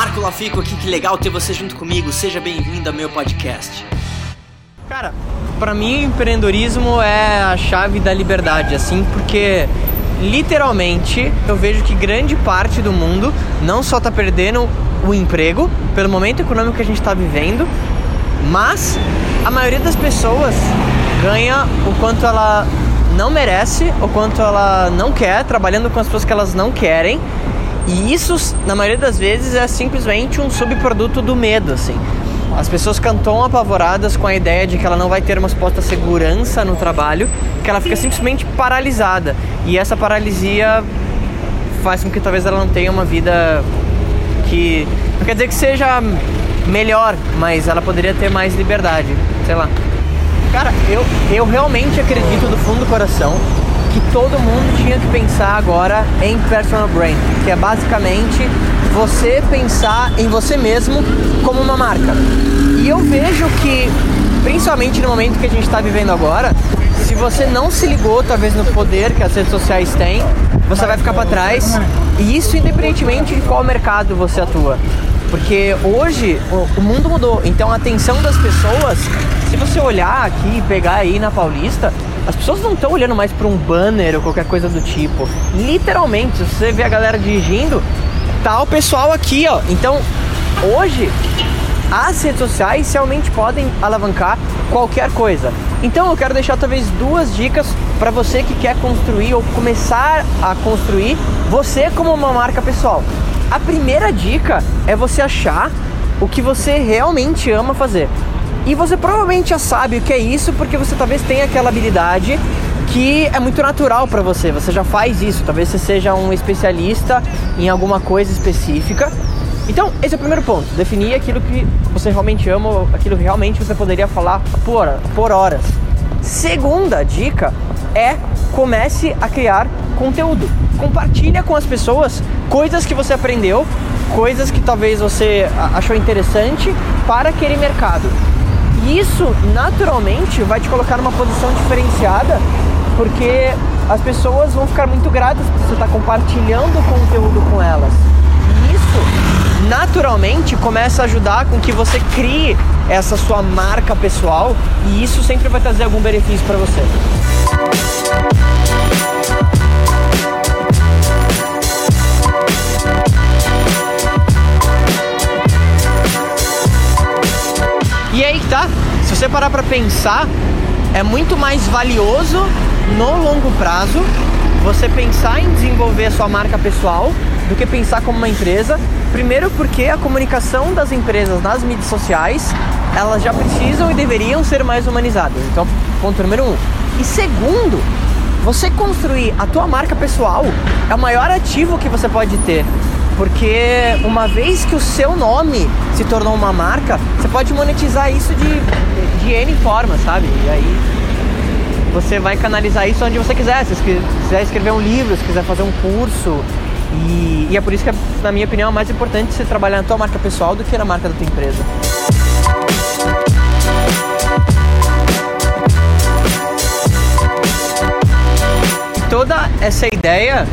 Marco Lafico aqui, que legal ter você junto comigo. Seja bem-vindo ao meu podcast. Cara, para mim empreendedorismo é a chave da liberdade, assim, porque literalmente eu vejo que grande parte do mundo não só tá perdendo o emprego pelo momento econômico que a gente está vivendo, mas a maioria das pessoas ganha o quanto ela não merece, o quanto ela não quer, trabalhando com as pessoas que elas não querem. E isso, na maioria das vezes, é simplesmente um subproduto do medo, assim. As pessoas cantam apavoradas com a ideia de que ela não vai ter uma suposta segurança no trabalho, que ela fica simplesmente paralisada. E essa paralisia faz com que talvez ela não tenha uma vida que. Não quer dizer que seja melhor, mas ela poderia ter mais liberdade, sei lá. Cara, eu, eu realmente acredito do fundo do coração que todo mundo tinha que pensar agora em personal brand, que é basicamente você pensar em você mesmo como uma marca. E eu vejo que, principalmente no momento que a gente está vivendo agora, se você não se ligou talvez no poder que as redes sociais têm, você vai ficar para trás. E isso independentemente de qual mercado você atua. Porque hoje o, mundo mudou, então a atenção das pessoas, se você olhar aqui e pegar aí na Paulista, as pessoas não estão olhando mais para um banner ou qualquer coisa do tipo. Literalmente, se você vê a galera dirigindo, tá o pessoal aqui, ó. Então, hoje as redes sociais realmente podem alavancar qualquer coisa. Então eu quero deixar talvez duas dicas para você que quer construir ou começar a construir você como uma marca pessoal. A primeira dica é você achar o que você realmente ama fazer. E você provavelmente já sabe o que é isso porque você talvez tenha aquela habilidade que é muito natural para você. Você já faz isso. Talvez você seja um especialista em alguma coisa específica então, esse é o primeiro ponto. Definir aquilo que você realmente ama, aquilo que realmente você poderia falar por, por horas. Segunda dica é comece a criar conteúdo. Compartilha com as pessoas coisas que você aprendeu, coisas que talvez você achou interessante para aquele mercado. E isso naturalmente vai te colocar numa posição diferenciada, porque as pessoas vão ficar muito gratas por você estar compartilhando conteúdo com elas. E isso naturalmente começa a ajudar com que você crie essa sua marca pessoal e isso sempre vai trazer algum benefício para você. Tá? Se você parar para pensar, é muito mais valioso no longo prazo você pensar em desenvolver a sua marca pessoal do que pensar como uma empresa. Primeiro porque a comunicação das empresas nas mídias sociais, elas já precisam e deveriam ser mais humanizadas. Então, ponto número um. E segundo, você construir a tua marca pessoal é o maior ativo que você pode ter. Porque uma vez que o seu nome se tornou uma marca, você pode monetizar isso de, de N formas, sabe? E aí você vai canalizar isso onde você quiser. Se quiser escrever um livro, se quiser fazer um curso, e, e, é por isso que, na minha opinião, é mais importante você trabalhar na tua marca pessoal do que na marca da tua empresa. Toda essa ideia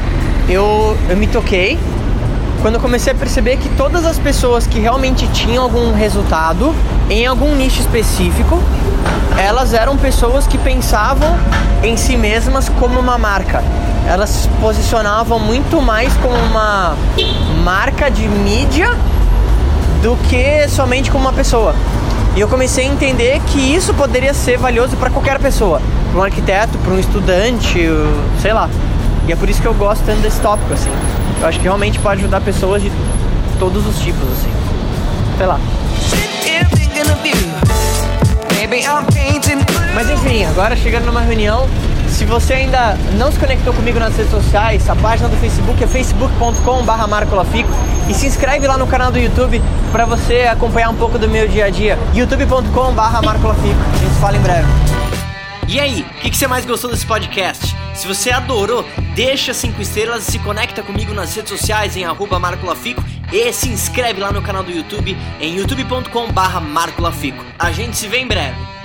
eu, eu me toquei quando eu comecei a perceber que todas as pessoas que realmente tinham algum resultado em algum nicho específico, elas eram pessoas que pensavam em si mesmas como uma marca elas se posicionavam muito mais como uma marca de mídia do que somente como uma pessoa. E eu comecei a entender que isso poderia ser valioso para qualquer pessoa, para um arquiteto, para um estudante, sei lá. E é por isso que eu gosto tanto desse tópico, assim. Eu acho que realmente pode ajudar pessoas de todos os tipos, assim. Sei lá. Mas enfim, agora chegando numa reunião, se você ainda não se conectou comigo nas redes sociais, a página do Facebook é facebook.com.br marcolafico e se inscreve lá no canal do YouTube para você acompanhar um pouco do meu dia a dia, youtube.com.br marcolafico. A gente se fala em breve. E aí, o que, que você mais gostou desse podcast? Se você adorou, deixa cinco estrelas se conecta comigo nas redes sociais em arroba marcolafico e se inscreve lá no canal do YouTube em youtube.com/marcolafico. A gente se vê em breve.